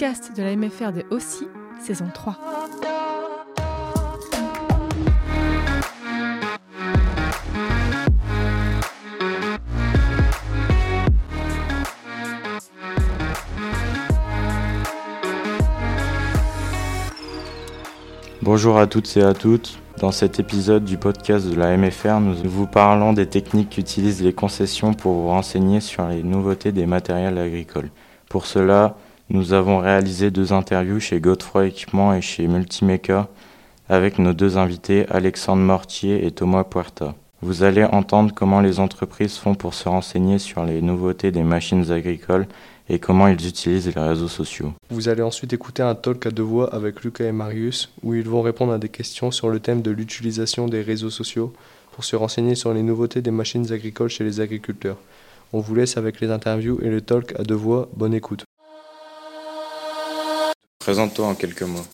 podcast de la MFR de Aussi, saison 3. Bonjour à toutes et à toutes. Dans cet épisode du podcast de la MFR, nous vous parlons des techniques qu'utilisent les concessions pour vous renseigner sur les nouveautés des matériels agricoles. Pour cela, nous avons réalisé deux interviews chez Godefroy Équipement et chez Multimaker avec nos deux invités Alexandre Mortier et Thomas Puerta. Vous allez entendre comment les entreprises font pour se renseigner sur les nouveautés des machines agricoles et comment ils utilisent les réseaux sociaux. Vous allez ensuite écouter un talk à deux voix avec Lucas et Marius où ils vont répondre à des questions sur le thème de l'utilisation des réseaux sociaux pour se renseigner sur les nouveautés des machines agricoles chez les agriculteurs. On vous laisse avec les interviews et le talk à deux voix. Bonne écoute. Présente-toi en quelques mots.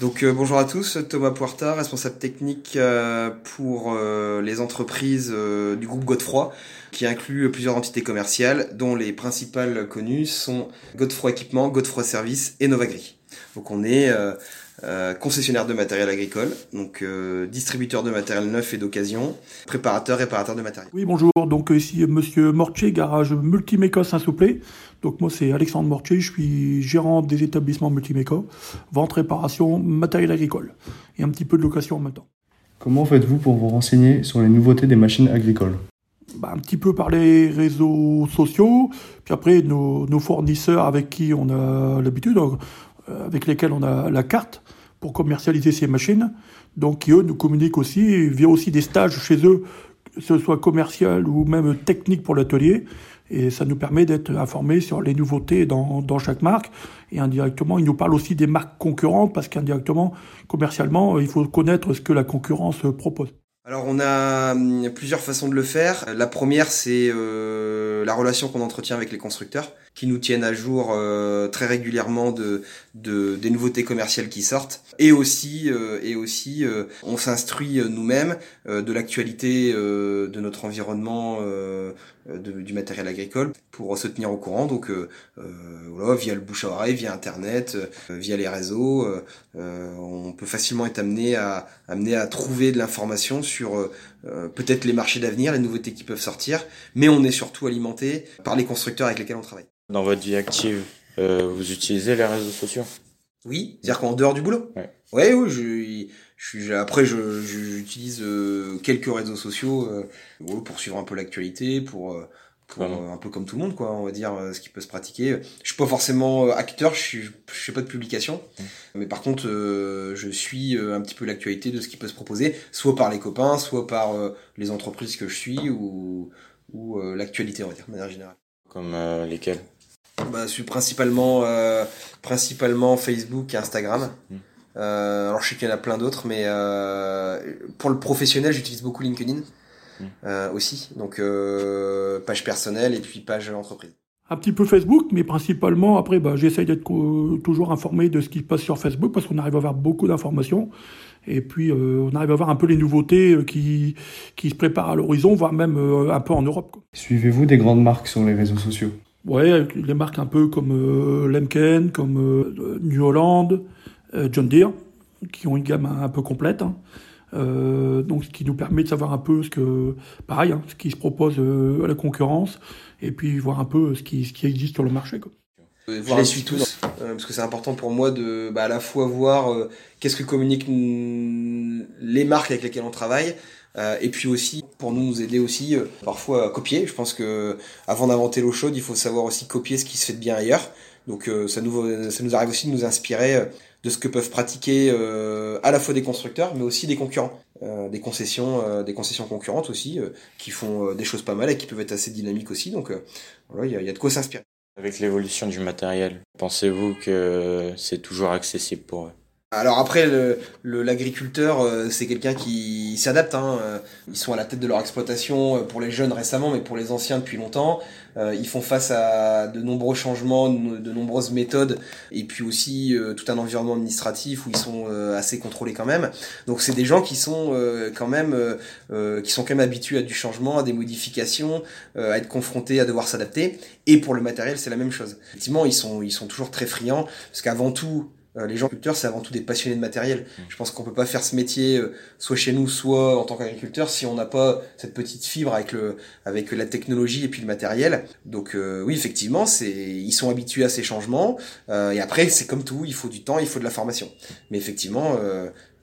Donc euh, bonjour à tous, Thomas Puerta, responsable technique euh, pour euh, les entreprises du groupe Godefroy, qui inclut plusieurs entités commerciales, dont les principales connues sont Godefroy Équipement, Godefroy Service et Novagri. Donc on est euh, euh, concessionnaire de matériel agricole, donc euh, distributeur de matériel neuf et d'occasion, préparateur, réparateur de matériel. Oui, bonjour. Donc ici Monsieur Mortier, garage Multiméca Saint-Souplé. Donc moi c'est Alexandre Mortier, je suis gérant des établissements Multiméca, vente, réparation, matériel agricole et un petit peu de location en même temps. Comment faites-vous pour vous renseigner sur les nouveautés des machines agricoles? Bah, un petit peu par les réseaux sociaux, puis après nos, nos fournisseurs avec qui on a l'habitude, euh, avec lesquels on a la carte pour commercialiser ces machines, donc qui eux nous communiquent aussi via aussi des stages chez eux, que ce soit commercial ou même technique pour l'atelier. Et ça nous permet d'être informés sur les nouveautés dans, dans chaque marque. Et indirectement, ils nous parlent aussi des marques concurrentes parce qu'indirectement, commercialement, il faut connaître ce que la concurrence propose. Alors on a hum, plusieurs façons de le faire. La première c'est euh, la relation qu'on entretient avec les constructeurs qui nous tiennent à jour euh, très régulièrement de, de des nouveautés commerciales qui sortent. Et aussi euh, et aussi euh, on s'instruit euh, nous-mêmes euh, de l'actualité de notre environnement du matériel agricole pour se tenir au courant. Donc voilà via le bouche à oreille via internet via les réseaux on peut facilement être amené à amené à trouver de l'information sur euh, peut-être les marchés d'avenir, les nouveautés qui peuvent sortir, mais on est surtout alimenté par les constructeurs avec lesquels on travaille. Dans votre vie active, euh, vous utilisez les réseaux sociaux? Oui, c'est-à-dire qu'en dehors du boulot. Ouais. Ouais, oui, je, je suis après je je- j'utilise euh, quelques réseaux sociaux euh, pour suivre un peu l'actualité, pour euh, un peu comme tout le monde quoi, on va dire euh, ce qui peut se pratiquer. Je suis pas forcément euh, acteur, je suis je fais pas de publication, Mm. mais par contre euh, je suis euh, un petit peu l'actualité de ce qui peut se proposer, soit par les copains, soit par euh, les entreprises que je suis ou ou euh, l'actualité on va dire de manière générale. Comme euh, lesquels Bah, je suis principalement, euh, principalement Facebook et Instagram. Mm. Euh, alors je sais qu'il y en a plein d'autres, mais euh, pour le professionnel, j'utilise beaucoup LinkedIn. Euh, aussi. Donc euh, page personnelle et puis page entreprise. Un petit peu Facebook, mais principalement, après, bah, j'essaye d'être toujours informé de ce qui se passe sur Facebook parce qu'on arrive à avoir beaucoup d'informations. Et puis, euh, on arrive à voir un peu les nouveautés euh, qui, qui se préparent à l'horizon, voire même euh, un peu en Europe. Suivez-vous des grandes marques sur les réseaux sociaux? Ouais, les marques un peu comme euh, Lemken, comme euh, New Holland, euh, John Deere, qui ont une gamme un, un peu complète. hein. Euh, donc, ce qui nous permet de savoir un peu ce que, pareil, hein, ce qui se propose euh, à la concurrence, et puis voir un peu ce qui, ce qui existe sur le marché. Quoi. Je les suis tous euh, parce que c'est important pour moi de bah, à la fois voir euh, qu'est-ce que communiquent mm, les marques avec lesquelles on travaille euh, et puis aussi pour nous nous aider aussi euh, parfois à copier. Je pense que avant d'inventer l'eau chaude, il faut savoir aussi copier ce qui se fait de bien ailleurs. Donc euh, ça nous ça nous arrive aussi de nous inspirer euh, de ce que peuvent pratiquer euh, à la fois des constructeurs mais aussi des concurrents, Euh, des concessions euh, des concessions concurrentes aussi qui font des choses pas mal et qui peuvent être assez dynamiques aussi. Donc il y a, y a de quoi s'inspirer. Avec l'évolution du matériel, pensez-vous que c'est toujours accessible pour eux? Alors après, l'agriculteur, le, c'est quelqu'un qui s'adapte. Hein. Ils sont à la tête de leur exploitation pour les jeunes récemment, mais pour les anciens depuis longtemps. Euh, ils font face à de nombreux changements, de nombreuses méthodes, et puis aussi euh, tout un environnement administratif où ils sont euh, assez contrôlés quand même. Donc c'est des gens qui sont quand même qui sont quand même habitués à du changement, à des modifications, à être confrontés, à devoir s'adapter. Et pour le matériel, c'est la même chose. Effectivement, ils sont ils sont toujours très friands parce qu'avant tout euh, les gens agriculteurs, c'est avant tout des passionnés de matériel. Mm. Je pense qu'on peut pas faire ce métier euh, soit chez nous, soit en tant qu'agriculteur si on n'a pas cette petite fibre avec le avec la technologie et puis le matériel. Donc euh, oui, effectivement, c'est ils sont habitués à ces changements. et après, c'est comme tout, il faut du temps, il faut de la formation. Mais effectivement,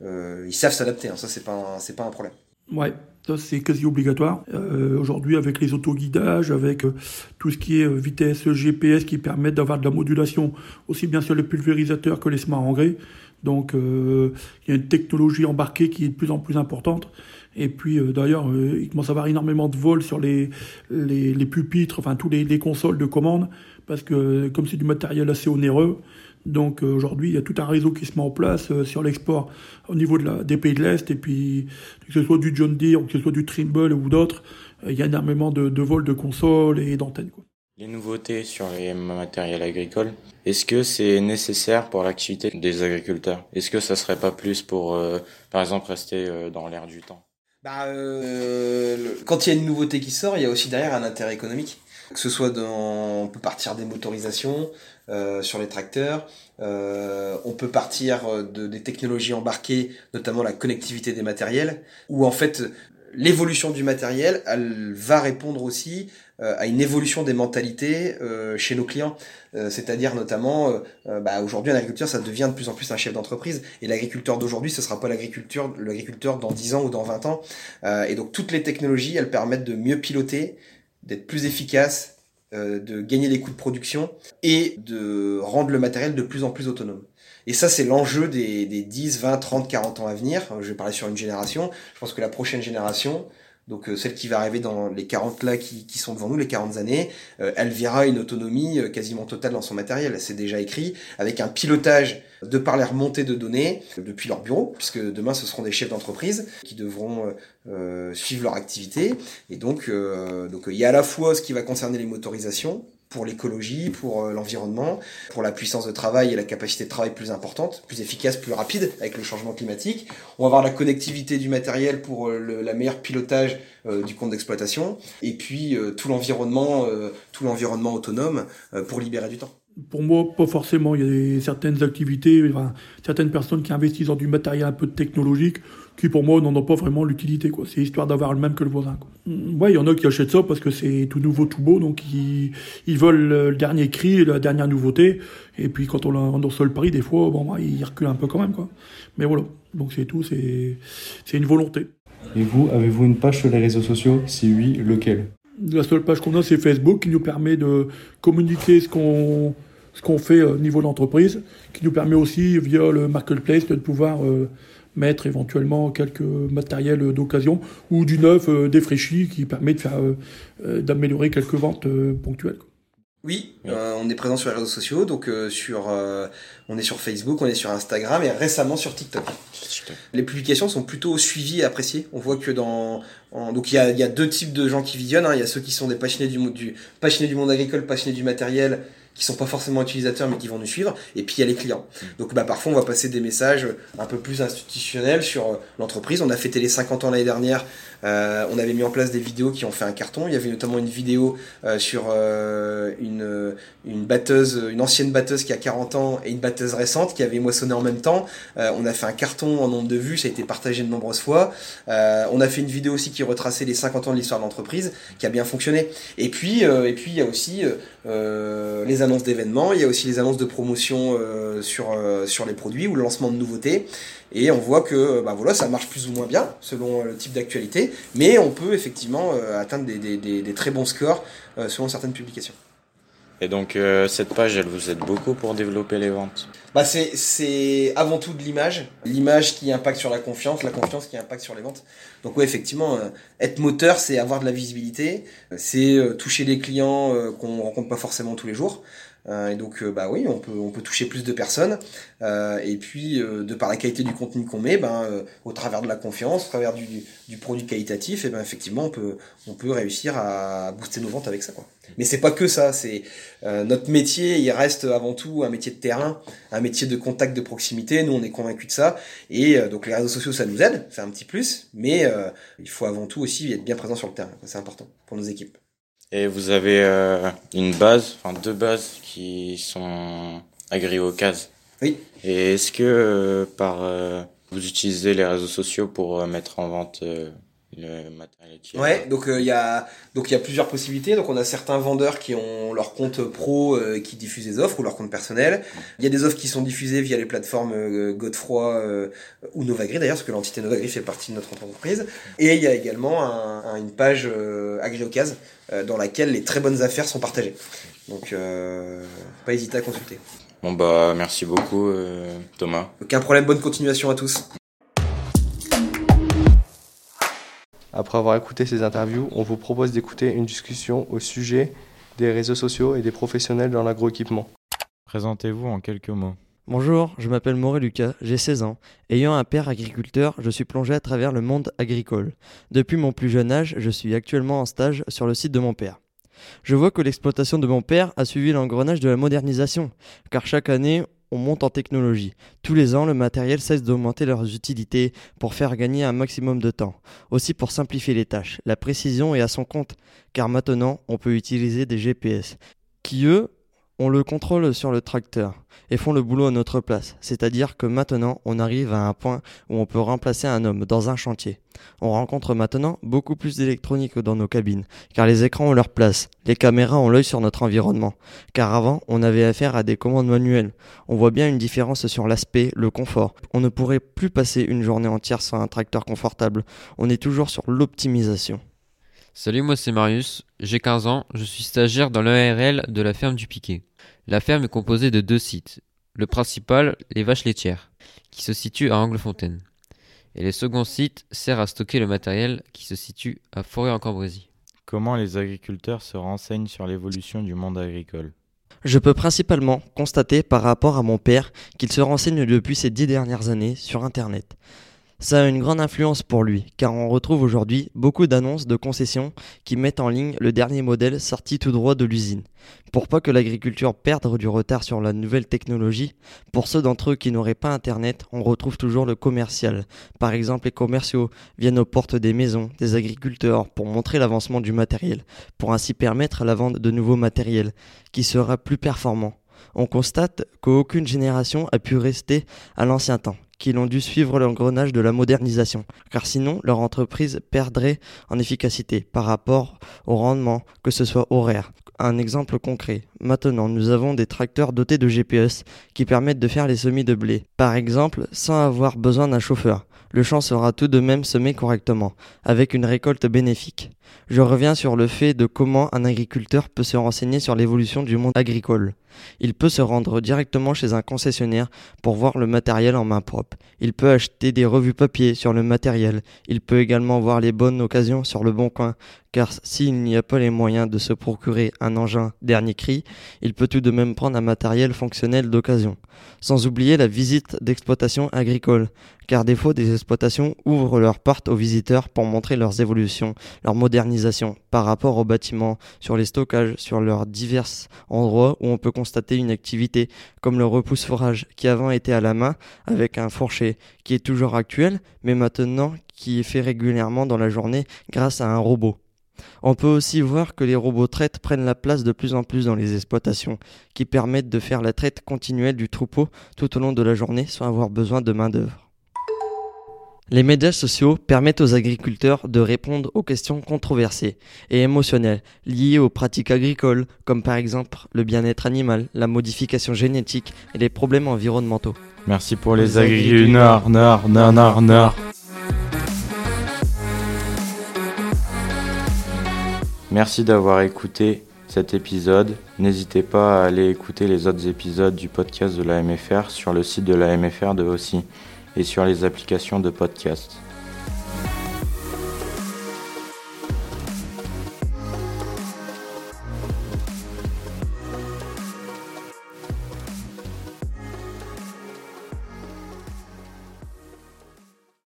ils savent s'adapter. Hein. ça, c'est pas c'est pas un problème. Ouais, ça c'est quasi obligatoire. Euh, Aujourd'hui, avec les autoguidages, avec euh, tout ce qui est euh, vitesse GPS qui permettent d'avoir de la modulation aussi bien sur les pulvérisateurs que les smart engrais. Donc, il y a une technologie embarquée qui est de plus en plus importante. Et puis, d'ailleurs, il commence à avoir énormément de vols sur les, les, les pupitres, enfin tous les, les consoles de commande, parce que comme c'est du matériel assez onéreux, donc euh, aujourd'hui, il y a tout un réseau qui se met en place euh, sur l'export au niveau de la, des pays de l'Est, et puis que ce soit du John Deere ou que ce soit du Trimble ou d'autres, euh, il y a énormément de, de vols de consoles et d'antennes. Les nouveautés sur les matériels agricoles, est-ce que c'est nécessaire pour l'activité des agriculteurs? Est-ce que ça serait pas plus pour, par exemple, rester dans l'air du temps? Bah, Quand il y a une nouveauté qui sort, il y a aussi derrière un intérêt économique. Que ce soit dans, on peut partir des motorisations euh, sur les tracteurs, euh, on peut partir de, des technologies embarquées, notamment la connectivité des matériels, où en fait l'évolution du matériel, elle va répondre aussi euh, à une évolution des mentalités euh, chez nos clients. Euh, c'est-à-dire notamment, bah, aujourd'hui, un agriculteur, ça devient de plus en plus un chef d'entreprise. Et l'agriculteur d'aujourd'hui, ce sera pas l'agriculteur, l'agriculteur dans 10 ans ou dans 20 ans. et donc, toutes les technologies, elles permettent de mieux piloter, d'être plus efficace, euh, de gagner des coûts de production et de rendre le matériel de plus en plus autonome. Et ça, c'est l'enjeu des, des 10, 20, 30, 40 ans à venir. Je vais parler sur une génération. Je pense que la prochaine génération, donc euh, celle qui va arriver dans les 40 là qui, qui sont devant nous, les 40 années, euh, elle verra une autonomie euh, quasiment totale dans son matériel. C'est déjà écrit, avec un pilotage de par les remontées de données depuis leur bureau, puisque demain ce seront des chefs d'entreprise qui devront suivre leur activité. Et donc, donc il y a à la fois ce qui va concerner les motorisations, pour l'écologie, pour euh, l'environnement, pour la puissance de travail et la capacité de travail plus importante, plus efficace, plus rapide avec le changement climatique. On va avoir la connectivité du matériel pour euh, le la meilleure pilotage euh, du compte d'exploitation et puis tout l'environnement tout l'environnement autonome pour libérer du temps. Pour moi, pas forcément. Il y a certaines activités, enfin, certaines personnes qui investissent dans du matériel un peu technologique qui pour moi n'en ont pas vraiment l'utilité. quoi. C'est histoire d'avoir le même que le voisin. Quoi. Mm, ouais, il y en a qui achètent ça parce que c'est tout nouveau, tout beau, donc ils, ils veulent le dernier cri, la dernière nouveauté. Et puis quand on lance le prix, des fois, bon, bah, ils reculent un peu quand même. quoi. Mais voilà, donc c'est tout, c'est une volonté. Et vous, avez-vous une page sur les réseaux sociaux? Si oui, lequel? La seule page qu'on a, c'est Facebook, qui nous permet de communiquer ce qu'on ce qu'on fait au niveau de l'entreprise, qui nous permet aussi, via le marketplace, de pouvoir euh, mettre éventuellement quelques matériels d'occasion ou du neuf euh, défraîchi qui permet de faire euh, euh, d'améliorer quelques ventes ponctuelles. Oui, on est présent sur les réseaux sociaux, donc sur, on est sur Facebook, on est sur Instagram et récemment sur TikTok. Les publications sont plutôt suivies et appréciées. On voit que dans, donc il y a, y a, deux types de gens qui visionnent. Hein. Il y a ceux qui sont des passionnés du, du passionnés du monde agricole, passionnés du matériel qui sont pas forcément utilisateurs mais qui vont nous suivre. Et puis il y a les clients. Mm. donc bah parfois on va passer des messages un peu plus institutionnels sur euh, l'entreprise. On a fêté les 50 ans l'année dernière euh, on avait mis en place des vidéos qui ont fait un carton. Il y avait notamment une vidéo euh, sur euh, une une batteuse une ancienne batteuse qui a 40 ans et une batteuse récente qui avait moissonné en même temps. On a fait un carton en nombre de vues. Ça a été partagé de nombreuses fois. On a fait une vidéo aussi qui retraçait les 50 ans de l'histoire de l'entreprise qui a bien fonctionné. Et puis et puis il y a aussi les annonces d'événements, il y a aussi les annonces de promotion sur, sur les produits ou le lancement de nouveautés. Et on voit que bah voilà, ça marche plus ou moins bien selon le type d'actualité, mais on peut effectivement euh, atteindre des, des, des, très bons scores selon certaines publications. Et donc cette page, elle vous aide beaucoup pour développer les ventes? Bah c'est avant tout de l'image, l'image qui impacte sur la confiance, la confiance qui impacte sur les ventes. Donc oui, effectivement, être moteur, c'est avoir de la visibilité, c'est toucher des clients qu'on rencontre pas forcément tous les jours. Et donc bah oui, on peut on peut toucher plus de personnes. et puis de par la qualité du contenu qu'on met, ben au travers de la confiance, au travers du, du produit qualitatif, et ben effectivement on peut on peut réussir à booster nos ventes avec ça quoi. Mais c'est pas que ça, c'est notre métier, il reste avant tout un métier de terrain, un métier de contact de proximité. Nous on est convaincus de ça et donc les réseaux sociaux ça nous aide, c'est un petit plus, mais il faut avant tout aussi être bien présent sur le terrain, c'est important pour nos équipes. Et vous avez euh, une base, enfin deux bases qui sont agri-occases. Oui. Et est-ce que euh, par euh, vous utilisez les réseaux sociaux pour mettre en vente le matériel Ouais, donc il y a donc il y a plusieurs possibilités. Donc on a certains vendeurs qui ont leur compte pro qui diffusent des offres ou leur compte personnel. Il y a des offres qui sont diffusées via les plateformes Godefroy ou Novagri d'ailleurs, parce que l'entité Novagri fait partie de notre entreprise. Et il y a également un, une page euh, dans laquelle les très bonnes affaires sont partagées. Donc, euh, pas hésiter à consulter. Bon bah merci beaucoup euh, Thomas. Aucun problème, bonne continuation à tous. Après avoir écouté ces interviews, on vous propose d'écouter une discussion au sujet des réseaux sociaux et des professionnels dans l'agroéquipement. Présentez-vous en quelques mots. Bonjour, je m'appelle Mauré Lucas, j'ai 16 ans. Ayant un père agriculteur, je suis plongé à travers le monde agricole. Depuis mon plus jeune âge, je suis actuellement en stage sur le site de mon père. Je vois que l'exploitation de mon père a suivi l'engrenage de la modernisation, car chaque année, on monte en technologie. Tous les ans, le matériel cesse d'augmenter leurs utilités pour faire gagner un maximum de temps. Aussi pour simplifier les tâches. La précision est à son compte, car maintenant, on peut utiliser des GPS, qui eux on le contrôle sur le tracteur et font le boulot à notre place. C'est-à-dire que maintenant, on arrive à un point où on peut remplacer un homme dans un chantier. On rencontre maintenant beaucoup plus d'électronique dans nos cabines, car les écrans ont leur place, les caméras ont l'œil sur notre environnement. Car avant, on avait affaire à des commandes manuelles. On voit bien une différence sur l'aspect, le confort. On ne pourrait plus passer une journée entière sans un tracteur confortable. On est toujours sur l'optimisation. Salut, moi c'est Marius, j'ai 15 ans, je suis stagiaire dans l'ERL de la ferme du Piquet. La ferme est composée de deux sites. Le principal, les vaches laitières, qui se situe à Anglefontaine. Et le second site sert à stocker le matériel qui se situe à Forêt-en-Cambrésis. Comment les agriculteurs se renseignent sur l'évolution du monde agricole? Je peux principalement constater par rapport à mon père qu'il se renseigne depuis ces dix dernières années sur Internet. Ça a une grande influence pour lui, car on retrouve aujourd'hui beaucoup d'annonces de concessions qui mettent en ligne le dernier modèle sorti tout droit de l'usine. Pour pas que l'agriculture perde du retard sur la nouvelle technologie, pour ceux d'entre eux qui n'auraient pas Internet, on retrouve toujours le commercial. Par exemple, les commerciaux viennent aux portes des maisons, des agriculteurs, pour montrer l'avancement du matériel, pour ainsi permettre la vente de nouveaux matériels, qui sera plus performant. On constate qu'aucune génération a pu rester à l'ancien temps qu'ils ont dû suivre l'engrenage de la modernisation, car sinon leur entreprise perdrait en efficacité par rapport au rendement, que ce soit horaire. Un exemple concret. Maintenant, nous avons des tracteurs dotés de GPS qui permettent de faire les semis de blé, par exemple, sans avoir besoin d'un chauffeur. Le champ sera tout de même semé correctement, avec une récolte bénéfique. Je reviens sur le fait de comment un agriculteur peut se renseigner sur l'évolution du monde agricole. Il peut se rendre directement chez un concessionnaire pour voir le matériel en main propre. Il peut acheter des revues papier sur le matériel. Il peut également voir les bonnes occasions sur le bon coin, car s'il n'y a pas les moyens de se procurer un engin dernier cri, il peut tout de même prendre un matériel fonctionnel d'occasion. Sans oublier la visite d'exploitation agricole, car des des exploitations ouvrent leurs portes aux visiteurs pour montrer leurs évolutions, leur modernisation par rapport aux bâtiments, sur les stockages, sur leurs divers endroits où on peut constater une activité comme le repousse-forage qui avant était à la main avec un fourcher qui est toujours actuel mais maintenant qui est fait régulièrement dans la journée grâce à un robot. On peut aussi voir que les robots traites prennent la place de plus en plus dans les exploitations, qui permettent de faire la traite continuelle du troupeau tout au long de la journée sans avoir besoin de main-d'œuvre. Les médias sociaux permettent aux agriculteurs de répondre aux questions controversées et émotionnelles liées aux pratiques agricoles, comme par exemple le bien-être animal, la modification génétique et les problèmes environnementaux. Merci pour les, agriculteurs. Nord, nord, nord, nord. Merci d'avoir écouté cet épisode. N'hésitez pas à aller écouter les autres épisodes du podcast de la MFR sur le site de la MFR de aussi et sur les applications de podcast.